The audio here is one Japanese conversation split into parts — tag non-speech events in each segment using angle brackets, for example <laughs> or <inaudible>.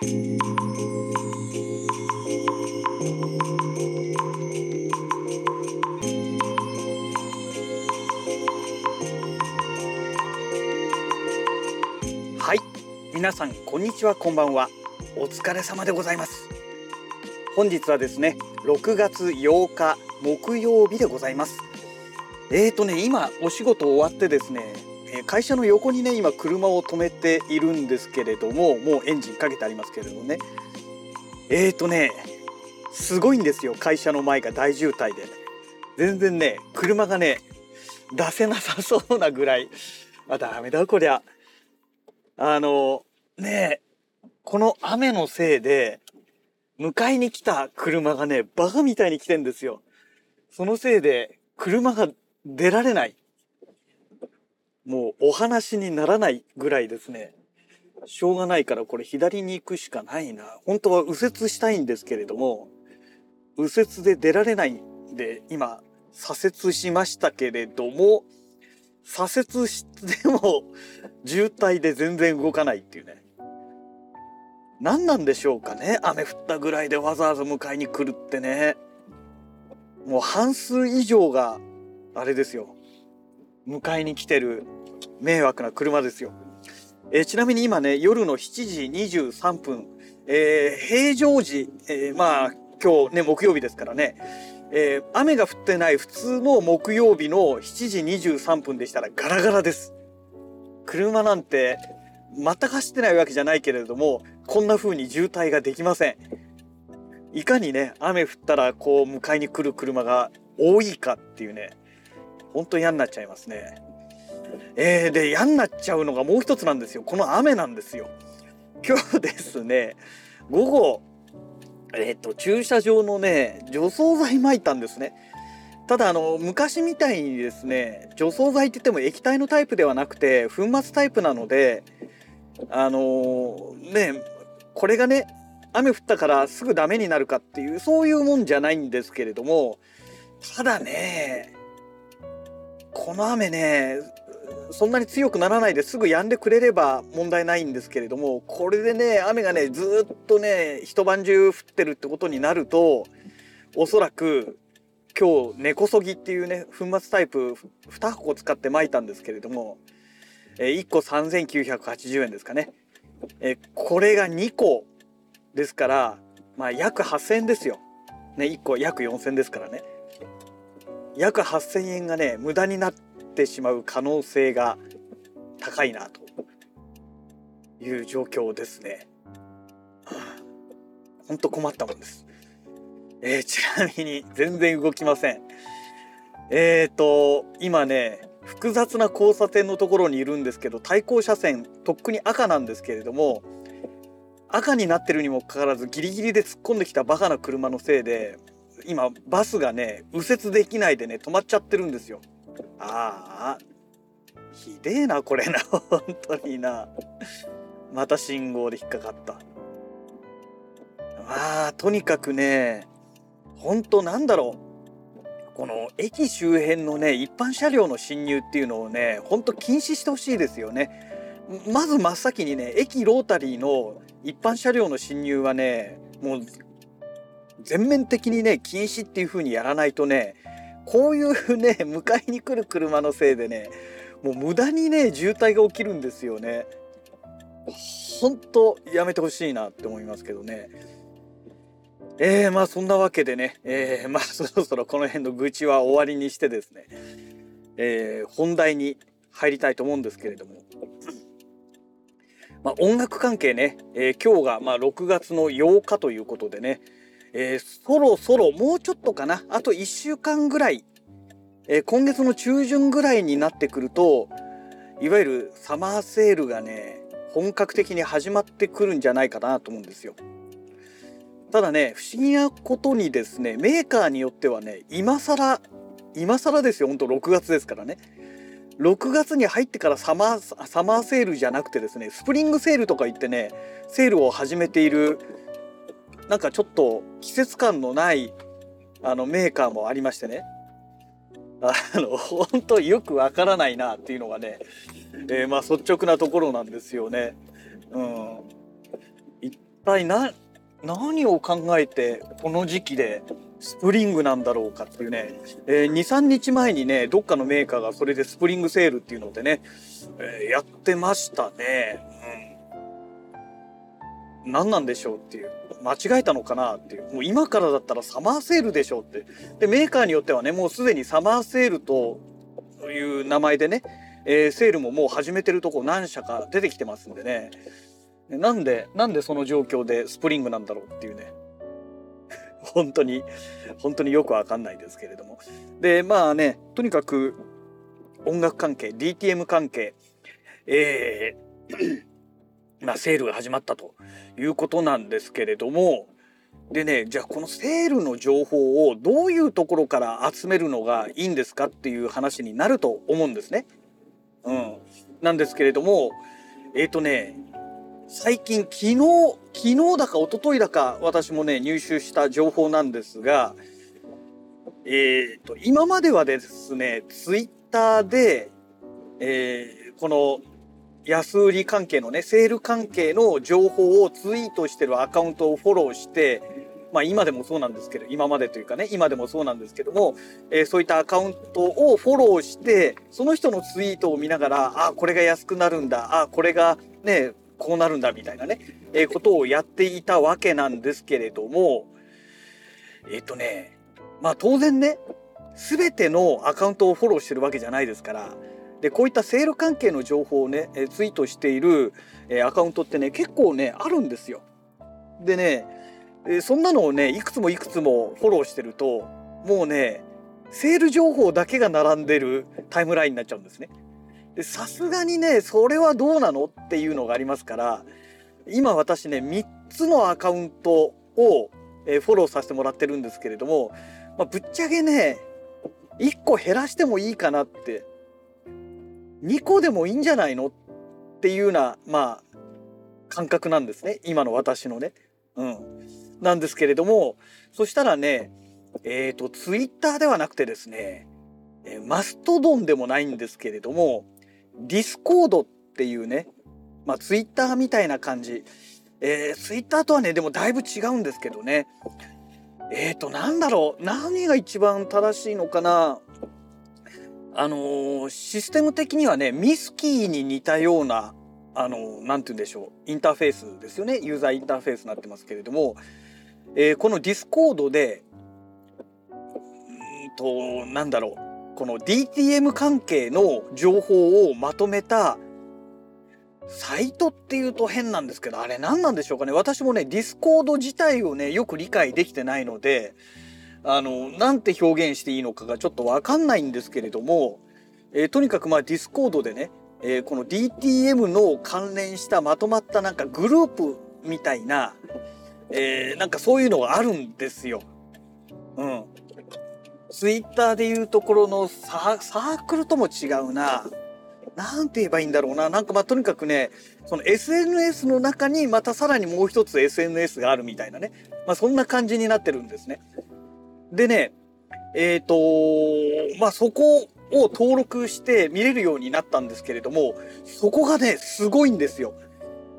はい。皆さんこんにちはこんばんは。お疲れ様でございます。本日はですね6月8日木曜日でございます。えーとね今お仕事終わってですね会社の横にね今車を止めているんですけれどももうエンジンかけてありますけれどもね。えーとねすごいんですよ会社の前が大渋滞で。全然ね車がね出せなさそうなぐらい。あダメだこりゃ。あのねこの雨のせいで迎えに来た車がねバカみたいに来てんですよ。そのせいで車が出られない。もうお話にならないぐらいですね。しょうがないからこれ左に行くしかないな。本当は右折したいんですけれども右折で出られないんで今左折しましたけれども左折しても渋滞で全然動かないっていうね。何なんでしょうかね雨降ったぐらいでわざわざ迎えに来るってね。もう半数以上があれですよ。迎えに来てる迷惑な車ですよ。えー、ちなみに今ね、夜の7時23分、えー、平常時、えー、まあ今日ね、木曜日ですからね、え、雨が降ってない普通の木曜日の7時23分でしたらガラガラです。車なんて全く走ってないわけじゃないけれども、こんな風に渋滞ができません。いかにね、雨降ったらこう迎えに来る車が多いかっていうね、ほんと嫌になっちゃいますね。えー、で嫌になっちゃうのがもう一つなんですよ。この雨なんですよ。今日ですね午後えっ、ー、と駐車場のね除草剤撒いたんですね。ただあの昔みたいにですね除草剤って言っても液体のタイプではなくて粉末タイプなのであのー、ねこれがね雨降ったからすぐダメになるかっていうそういうもんじゃないんですけれどもただねこの雨ねそんなに強くならないですぐ止んでくれれば問題ないんですけれどもこれでね雨がねずっとね一晩中降ってるってことになるとおそらく今日根こそぎっていうね粉末タイプ2箱使って巻いたんですけれども、え1個3980円ですかね、えこれが2個ですからまあ約8000円ですよ、ね、1個約4000円ですからね。約8000円がね無駄になってしまう可能性が高いなという状況ですね。ほんと困ったもんです。えー、ちなみに全然動きません。えーと今ね複雑な交差点のところにいるんですけど対向車線とっくに赤なんですけれども赤になってるにもかかわらずギリギリで突っ込んできたバカな車のせいで今バスがね右折できないでね止まっちゃってるんですよ。ああひでえなこれな。<laughs> 本当にな。また信号で引っかかった。まあとにかくね本当なんだろう。この駅周辺のね一般車両の進入っていうのをねほんと禁止してほしいですよね。まず真っ先にね駅ロータリーの一般車両の進入はねもう全面的にね禁止っていう風にやらないとねこういうね <laughs> 迎えに来る車のせいでねもう無駄にね渋滞が起きるんですよね。ほんとやめてほしいなって思いますけどね。えー、まあそんなわけでね、えー、まあ <laughs> そろそろこの辺の愚痴は終わりにしてですね、えー、本題に入りたいと思うんですけれども。まあ、音楽関係ね、えー、今日がま6月の8日ということでね、えー、そろそろもうちょっとかな？あと1週間ぐらい、えー、今月の中旬ぐらいになってくるといわゆるサマーセールがね本格的に始まってくるんじゃないかなと思うんですよ。ただね不思議なことにですねメーカーによってはね今更今更ですよ。ほんと6月ですからね。6月に入ってからサマーサマーセールじゃなくてですねスプリングセールとか言ってねセールを始めているなんかちょっと季節感のないあのメーカーもありましてね。あの本当よくわからないなっていうのがね、えー、まあ率直なところなんですよね。うん、一体な何を考えてこの時期でスプリングなんだろうかっていうね、えー、23日前にねどっかのメーカーがそれでスプリングセールっていうのでね、えー、やってましたね。うん、何なんでしょうっていう。間違えたのかなっていう。もう今からだったらサマーセールでしょうって。でメーカーによってはねもうすでにサマーセールという名前でね、えー、セールももう始めてるとこ何社か出てきてますんでね。なんでなんでその状況でスプリングなんだろうっていうね。<laughs> 本当に本当によくわかんないですけれども。でまあねとにかく音楽関係 DTM 関係えーまあ、セールが始まったということなんですけれどもでねじゃあこのセールの情報をどういうところから集めるのがいいんですかっていう話になると思うんですね。うん、なんですけれどもえっ、ー、とね最近昨日昨日だか一昨日だか私もね入手した情報なんですがえっ、ー、と今まではですねツイッターで、えー、この安売り関係のねセール関係の情報をツイートしてるアカウントをフォローしてまあ今でもそうなんですけど今までというかね今でもそうなんですけども、えー、そういったアカウントをフォローしてその人のツイートを見ながらあこれが安くなるんだあこれがねこうなるんだみたいなね、えー、ことをやっていたわけなんですけれども、えっ、ー、とね、まあ当然ね、全てのアカウントをフォローしてるわけじゃないですから、で、こういったセール関係の情報をね、えツイートしている、えアカウントってね、結構ね、あるんですよ。でね、えそんなのをね、いくつもいくつもフォローしてると、もうね、セール情報だけが並んでるタイムラインになっちゃうんですね。さすがにねそれはどうなのっていうのがありますから今私ね3つのアカウントを、えフォローさせてもらってるんですけれども、まあ、ぶっちゃけね1個減らしてもいいかなって2個でもいいんじゃないの？っていうようなまあ感覚なんですね今の私のね。うん、なんですけれどもそしたらねえっ、ー、とツイッターではなくてですねマストドンでもないんですけれども Discord っていうね、まあ、ツイッターみたいな感じ。えー、ツイッターとはね、でもだいぶ違うんですけどね。えっ、ー、と、なんだろう。何が一番正しいのかな？あのー、システム的にはね、 Misskey に似たような、あのー、て言うんでしょう。インターフェースですよね。ユーザーインターフェースになってますけれども、えー、この Discord で、うんと、なんだろう。この DTM 関係の情報をまとめたサイトっていうと変なんですけど、あれ何なんでしょうかね。私もね、 Discord 自体をね、よく理解できてないので、あの、なんて表現していいのかがちょっとわかんないんですけれども、えー、とにかくまあ Discord でね、えー、この DTM の関連したまとまったなんかグループみたいな、えー、なんかそういうのがあるんですよ。うん。ツイッターでいうところのササークルとも違うな。なんて言えばいいんだろうな。なんかまあとにかくね、その SNS の中にまたさらにもう一つ SNS があるみたいなね。まあそんな感じになってるんですね。でね、えっ、ー、と、まあそこを登録して見れるようになったんですけれども、そこがね、すごいんですよ。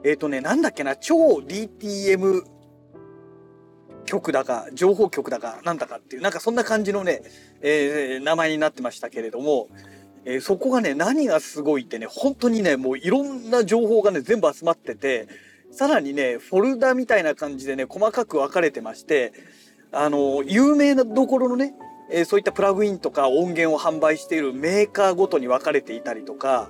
えっ、ー、とね、なんだっけな、超 DTM 局だか、情報局だか、なんだかっていう、なんかそんな感じのね、えー、名前になってましたけれども、えー、そこがね、何がすごいってね、本当にね、もういろんな情報がね、全部集まってて、さらにね、フォルダみたいな感じでね、細かく分かれてまして、あの、有名なところのね、えー、そういったプラグインとか音源を販売しているメーカーごとに分かれていたりとか、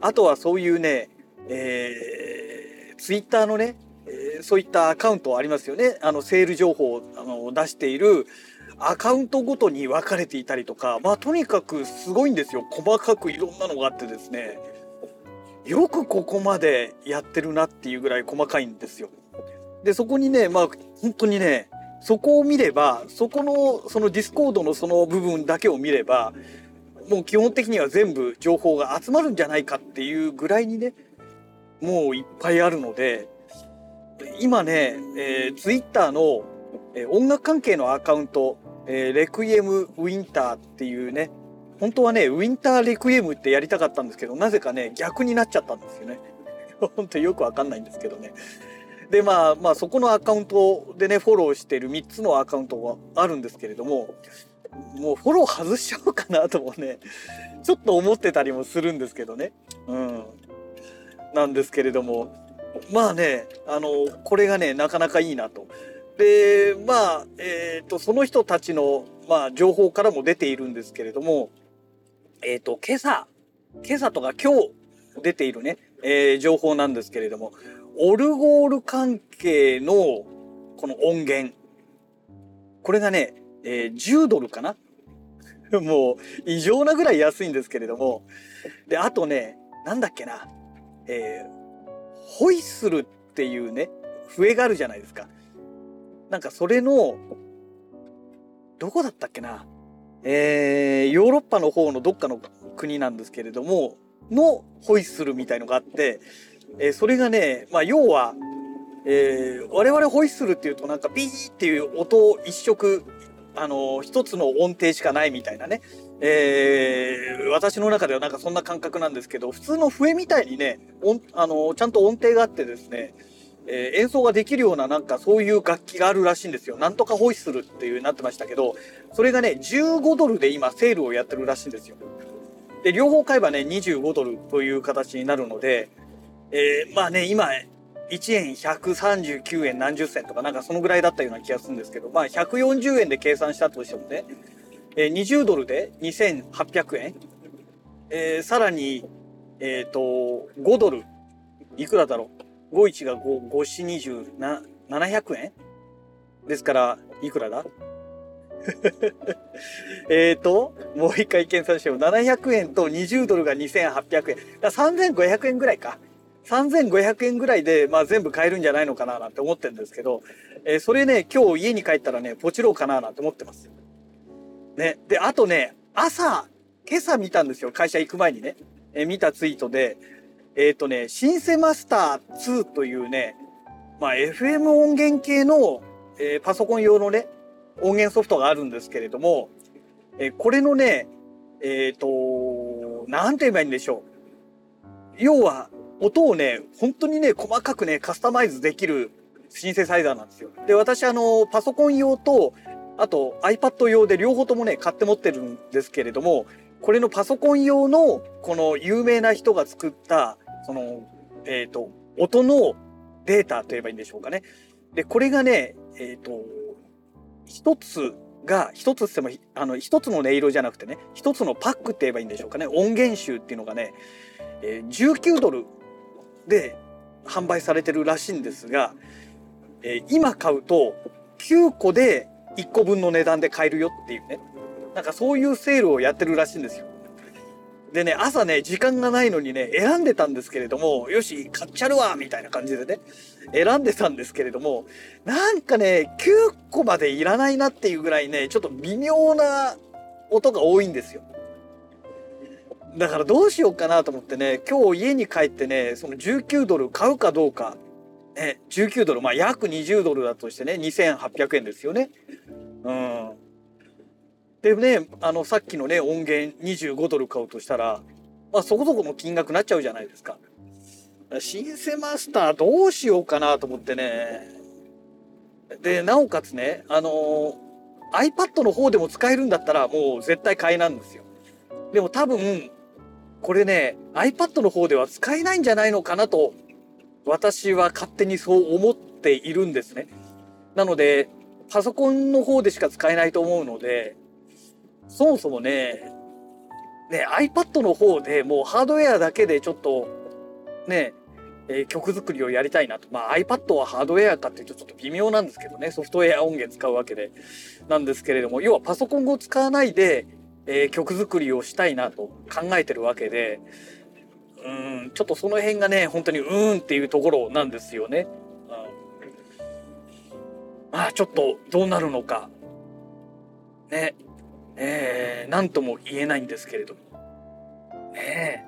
あとはそういうね、えー、ツイッターのね、えー、そういったアカウントありますよね。あの、セール情報をあの出しているアカウントごとに分かれていたりとか、まあ、とにかくすごいんですよ。細かくいろんなのがあってですね。よくここまでやってるなっていうぐらい細かいんですよ。で、そこにね、まあ、本当にね、そこを見れば、そこの、その Discord のその部分だけを見れば、もう基本的には全部情報が集まるんじゃないかっていうぐらいにね、もういっぱいあるので、今ね、えー、ツイッターの、えー、音楽関係のアカウント、えー、 Requiem Winter っていうね、本当はね、ウィンターレクイエムってやりたかったんですけど、なぜかね、逆になっちゃったんですよね。<laughs> 本当よくわかんないんですけどね。でまあまあそこのアカウントでねフォローしてる3つのアカウントがあるんですけれどももうフォロー外しちゃおうかなともねちょっと思ってたりもするんですけどねうんなんですけれどもまあねあのこれがねなかなかいいなと。でまあえっ、ー、とその人たちの、まあ、情報からも出ているんですけれどもえっ、ー、と今朝今朝とか今日出ているね、えー、情報なんですけれどもオルゴール関係のこの音源。これがね、えー、10ドルかな？<laughs> もう異常なぐらい安いんですけれども。で、あとね、なんだっけな？えー、ホイッスルっていうね、笛があるじゃないですか。なんかそれの、どこだったっけな？えー、ヨーロッパの方のどっかの国なんですけれども、のホイッスルみたいのがあって、えー、それがね、まあ、要は、えー、我々ホイッスルっていうとなんかビーっていう音を一色あの一つの音程しかないみたいなね、えー、私の中ではなんかそんな感覚なんですけど普通の笛みたいにね音あのちゃんと音程があってですね、えー、演奏ができるようななんかそういう楽器があるらしいんですよ。なんとかホイッスルっていうなってましたけどそれがね15ドルで今セールをやってるらしいんですよ。で両方買えばね25ドルという形になるのでえー、まあね、今、1円139円何十銭とかなんかそのぐらいだったような気がするんですけど、まあ140円で計算したとしてもね、えー、20ドルで2800円、えー、さらに、えっ、ー、と、5ドル、いくらだろう ?51 が5、5、4、20、700円ですから、いくらだ？<laughs> えっと、もう一回計算しても、700円と20ドルが2800円。だ3500円ぐらいか。3500円ぐらいで、まあ、全部買えるんじゃないのかななんて思ってるんですけど、えー、それね、今日家に帰ったらね、ポチろうかななんて思ってます。ね。で、あとね、朝、今朝見たんですよ。会社行く前にね。えー、見たツイートで、えっ、ー、とね、シンセマスター2というね、まあ、FM 音源系の、えー、パソコン用のね、音源ソフトがあるんですけれども、えー、これのね、えっ、ー、と、なんて言えばいいんでしょう。要は、音をね、本当にね、細かくね、カスタマイズできるシンセサイザーなんですよ。で、私あの、パソコン用と、あと iPad 用で両方ともね、買って持ってるんですけれども、これのパソコン用の、この有名な人が作った、その、えっ、ー、と、音のデータと言えばいいんでしょうかね。で、これがね、えっ、ー、と、一つが、一つっても、あの、一つの音色じゃなくてね、一つのパックって言えばいいんでしょうかね。音源集っていうのがね、え、19ドルで販売されてるらしいんですが、え、今買うと9個で1個分の値段で買えるよっていうね。なんかそういうセールをやってるらしいんですよ。でね、朝ね、時間がないのにね、選んでたんですけれども、よし、買っちゃるわみたいな感じでね、選んでたんですけれども、なんかね、9個までいらないなっていうぐらいね、ちょっと微妙な音が多いんですよ。だからどうしようかなと思ってね、今日家に帰ってね、その19ドル買うかどうか、ね、19ドル、まあ約20ドルだとしてね、2800円ですよね。うん。でね、あの、さっきのね、音源25ドル買うとしたら、まあそこそこの金額になっちゃうじゃないですか。シンセマスターどうしようかなと思ってね。で、なおかつね、あの iPad の方でも使えるんだったらもう絶対買いなんですよ。でも多分、これね、iPad の方では使えないんじゃないのかなと、私は勝手にそう思っているんですね。なので、パソコンの方でしか使えないと思うので、そもそもね、ね、iPad の方でもうハードウェアだけでちょっと、ね、えー、曲作りをやりたいなと。まあ iPad はハードウェアかっていうとちょっと微妙なんですけどね、ソフトウェア音源使うわけで。なんですけれども、要はパソコンを使わないで、えー、曲作りをしたいなと考えてるわけで、うん、ちょっとその辺がね、本当にうーんっていうところなんですよね。うん、まあちょっとどうなるのか、ね、えー、なんとも言えないんですけれども。ね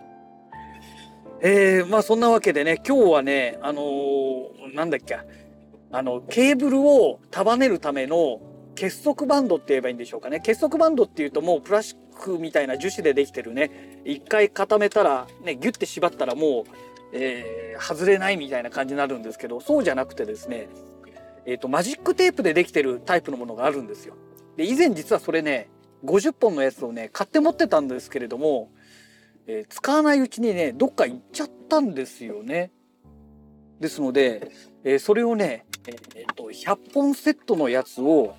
え。えー、まあそんなわけでね、今日はね、あのー、なんだっけ、あの、ケーブルを束ねるための結束バンドって言えばいいんでしょうかね。結束バンドっていうともうプラスチックみたいな樹脂でできてるね、一回固めたら、ね、ギュッて縛ったらもう、えー、外れないみたいな感じになるんですけどそうじゃなくてですね、えーと、マジックテープでできてるタイプのものがあるんですよ。で以前実はそれね50本のやつをね買って持ってたんですけれども、えー、使わないうちにねどっか行っちゃったんですよね。ですので、えー、それをね、えー、と100本セットのやつを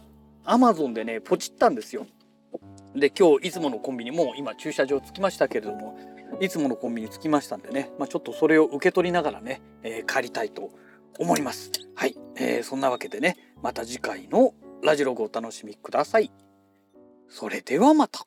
Amazon でねポチったんですよ。で今日いつものコンビニも今駐車場着きましたけれどもいつものコンビニ着きましたんでね、まあ、ちょっとそれを受け取りながらね、えー、帰りたいと思います。はい、えー、そんなわけでねまた次回のラジログをお楽しみください。それではまた。